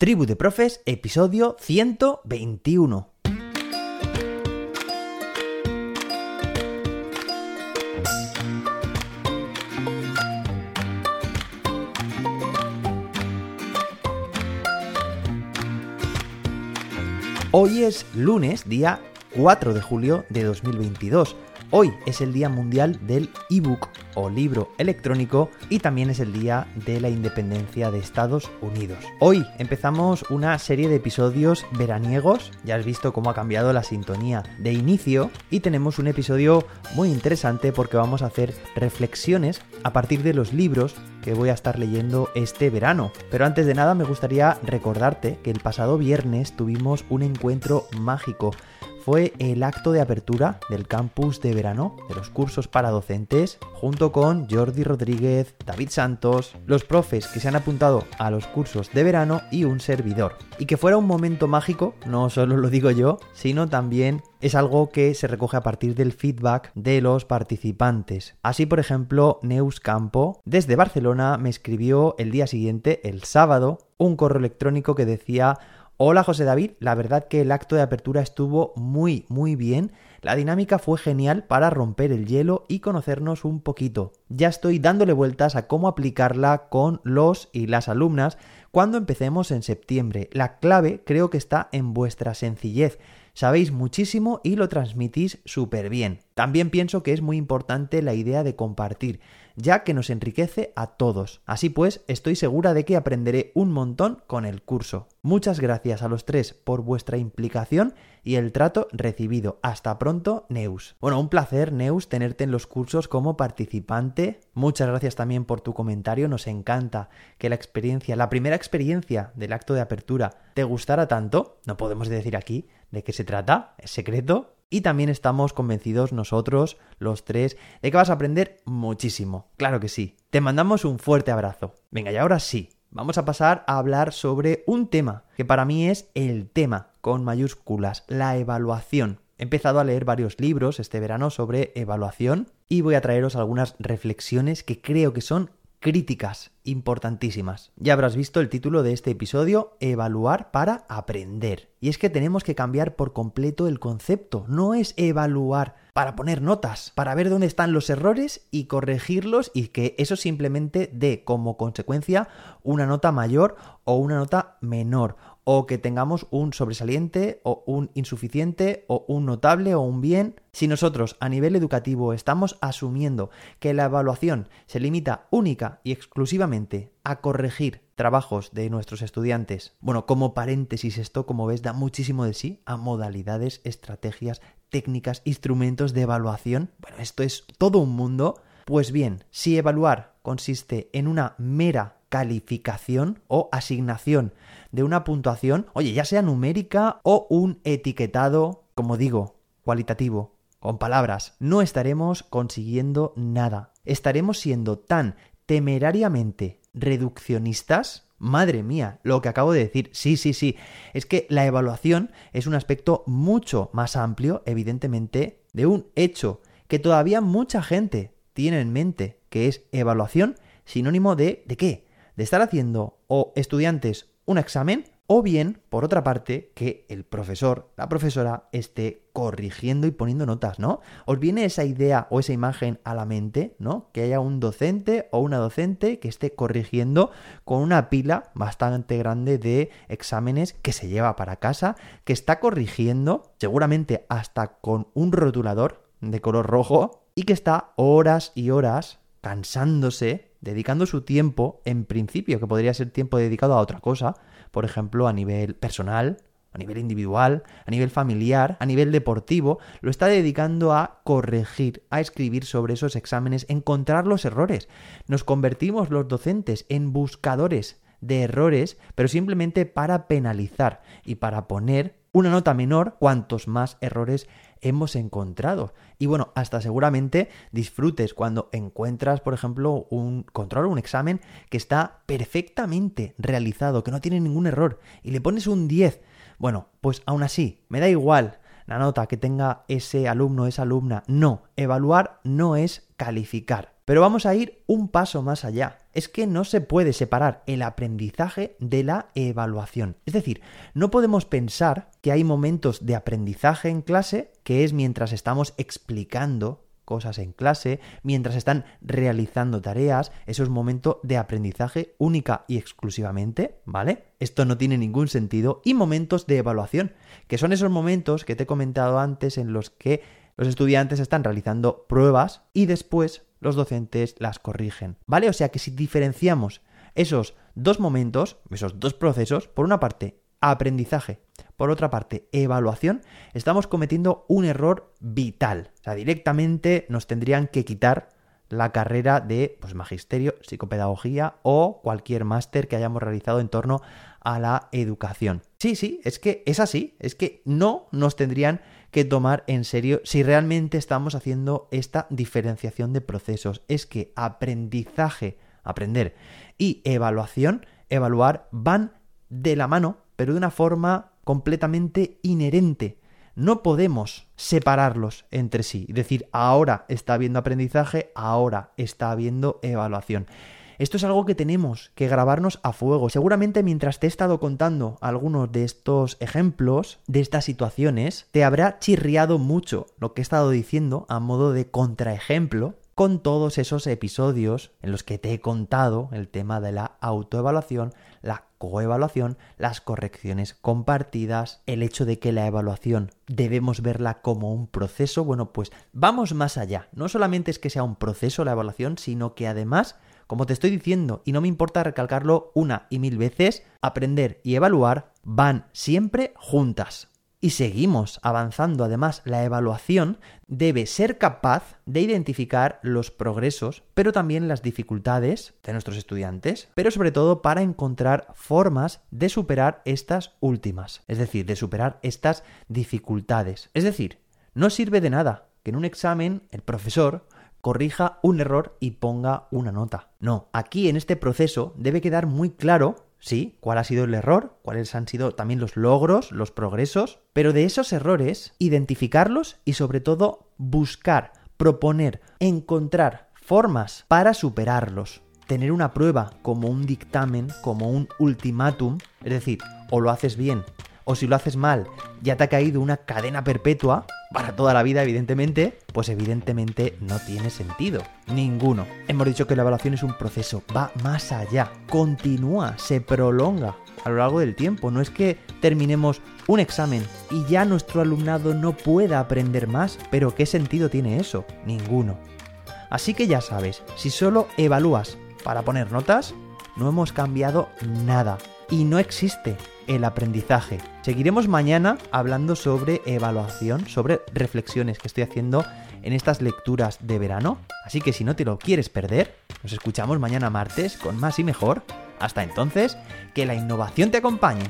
Tribu de Profes, episodio 121. Hoy es lunes, día 4 de julio de 2022. Hoy es el Día Mundial del ebook o libro electrónico y también es el Día de la Independencia de Estados Unidos. Hoy empezamos una serie de episodios veraniegos, ya has visto cómo ha cambiado la sintonía de inicio y tenemos un episodio muy interesante porque vamos a hacer reflexiones a partir de los libros que voy a estar leyendo este verano. Pero antes de nada me gustaría recordarte que el pasado viernes tuvimos un encuentro mágico fue el acto de apertura del campus de verano de los cursos para docentes, junto con Jordi Rodríguez, David Santos, los profes que se han apuntado a los cursos de verano y un servidor. Y que fuera un momento mágico, no solo lo digo yo, sino también es algo que se recoge a partir del feedback de los participantes. Así, por ejemplo, Neus Campo, desde Barcelona, me escribió el día siguiente, el sábado, un correo electrónico que decía Hola José David, la verdad que el acto de apertura estuvo muy, muy bien. La dinámica fue genial para romper el hielo y conocernos un poquito. Ya estoy dándole vueltas a cómo aplicarla con los y las alumnas cuando empecemos en septiembre. La clave creo que está en vuestra sencillez. Sabéis muchísimo y lo transmitís súper bien. También pienso que es muy importante la idea de compartir ya que nos enriquece a todos. Así pues, estoy segura de que aprenderé un montón con el curso. Muchas gracias a los tres por vuestra implicación y el trato recibido. Hasta pronto, Neus. Bueno, un placer, Neus, tenerte en los cursos como participante. Muchas gracias también por tu comentario. Nos encanta que la experiencia, la primera experiencia del acto de apertura, te gustara tanto. No podemos decir aquí de qué se trata, es secreto, y también estamos convencidos nosotros, los tres, de que vas a aprender muchísimo. Claro que sí. Te mandamos un fuerte abrazo. Venga, y ahora sí, vamos a pasar a hablar sobre un tema que para mí es el tema con mayúsculas, la evaluación. He empezado a leer varios libros este verano sobre evaluación y voy a traeros algunas reflexiones que creo que son críticas importantísimas. Ya habrás visto el título de este episodio, Evaluar para aprender. Y es que tenemos que cambiar por completo el concepto. No es evaluar para poner notas, para ver dónde están los errores y corregirlos y que eso simplemente dé como consecuencia una nota mayor o una nota menor o que tengamos un sobresaliente o un insuficiente o un notable o un bien. Si nosotros a nivel educativo estamos asumiendo que la evaluación se limita única y exclusivamente a corregir trabajos de nuestros estudiantes, bueno, como paréntesis esto, como ves, da muchísimo de sí a modalidades, estrategias, técnicas, instrumentos de evaluación. Bueno, esto es todo un mundo. Pues bien, si evaluar consiste en una mera calificación o asignación de una puntuación, oye, ya sea numérica o un etiquetado, como digo, cualitativo, con palabras, no estaremos consiguiendo nada. Estaremos siendo tan temerariamente reduccionistas Madre mía, lo que acabo de decir. Sí, sí, sí. Es que la evaluación es un aspecto mucho más amplio, evidentemente, de un hecho que todavía mucha gente tiene en mente, que es evaluación sinónimo de ¿de qué? De estar haciendo o estudiantes un examen o bien, por otra parte, que el profesor, la profesora, esté corrigiendo y poniendo notas, ¿no? ¿Os viene esa idea o esa imagen a la mente, ¿no? Que haya un docente o una docente que esté corrigiendo con una pila bastante grande de exámenes que se lleva para casa, que está corrigiendo, seguramente hasta con un rotulador de color rojo, y que está horas y horas cansándose dedicando su tiempo, en principio, que podría ser tiempo dedicado a otra cosa, por ejemplo, a nivel personal, a nivel individual, a nivel familiar, a nivel deportivo, lo está dedicando a corregir, a escribir sobre esos exámenes, encontrar los errores. Nos convertimos los docentes en buscadores de errores, pero simplemente para penalizar y para poner una nota menor cuantos más errores hemos encontrado. Y bueno, hasta seguramente disfrutes cuando encuentras, por ejemplo, un control un examen que está perfectamente realizado, que no tiene ningún error, y le pones un 10. Bueno, pues aún así, me da igual la nota que tenga ese alumno esa alumna. No, evaluar no es calificar. Pero vamos a ir un paso más allá. Es que no se puede separar el aprendizaje de la evaluación. Es decir, no podemos pensar que hay momentos de aprendizaje en clase, que es mientras estamos explicando cosas en clase, mientras están realizando tareas, eso es momento de aprendizaje única y exclusivamente, ¿vale? Esto no tiene ningún sentido. Y momentos de evaluación, que son esos momentos que te he comentado antes en los que los estudiantes están realizando pruebas y después los docentes las corrigen, ¿vale? O sea que si diferenciamos esos dos momentos, esos dos procesos, por una parte, aprendizaje por otra parte, evaluación, estamos cometiendo un error vital. O sea, directamente nos tendrían que quitar la carrera de pues, magisterio, psicopedagogía o cualquier máster que hayamos realizado en torno a la educación. Sí, sí, es que es así, es que no nos tendrían que tomar en serio si realmente estamos haciendo esta diferenciación de procesos. Es que aprendizaje, aprender y evaluación, evaluar van de la mano, pero de una forma completamente inherente. No podemos separarlos entre sí, decir, ahora está habiendo aprendizaje, ahora está habiendo evaluación. Esto es algo que tenemos que grabarnos a fuego. Seguramente mientras te he estado contando algunos de estos ejemplos, de estas situaciones, te habrá chirriado mucho lo que he estado diciendo a modo de contraejemplo con todos esos episodios en los que te he contado el tema de la autoevaluación, la coevaluación, las correcciones compartidas, el hecho de que la evaluación debemos verla como un proceso, bueno, pues vamos más allá. No solamente es que sea un proceso la evaluación, sino que además, como te estoy diciendo, y no me importa recalcarlo una y mil veces, aprender y evaluar van siempre juntas y seguimos avanzando. Además, la evaluación debe ser capaz de identificar los progresos, pero también las dificultades de nuestros estudiantes, pero sobre todo para encontrar formas de superar estas últimas, es decir, de superar estas dificultades. Es decir, no sirve de nada que en un examen el profesor corrija un error y ponga una nota. No, aquí en este proceso debe quedar muy claro sí, cuál ha sido el error, cuáles han sido también los logros, los progresos, pero de esos errores, identificarlos y sobre todo buscar, proponer, encontrar formas para superarlos. Tener una prueba como un dictamen, como un ultimátum, es decir, o lo haces bien o si lo haces mal, ya te ha caído una cadena perpetua, para toda la vida, evidentemente, pues evidentemente no tiene sentido. Ninguno. Hemos dicho que la evaluación es un proceso, va más allá, continúa, se prolonga a lo largo del tiempo. No es que terminemos un examen y ya nuestro alumnado no pueda aprender más, pero ¿qué sentido tiene eso? Ninguno. Así que ya sabes, si solo evalúas para poner notas, no hemos cambiado nada. Y no existe el aprendizaje. Seguiremos mañana hablando sobre evaluación, sobre reflexiones que estoy haciendo en estas lecturas de verano. Así que si no te lo quieres perder, nos escuchamos mañana martes con más y mejor. Hasta entonces, que la innovación te acompañe.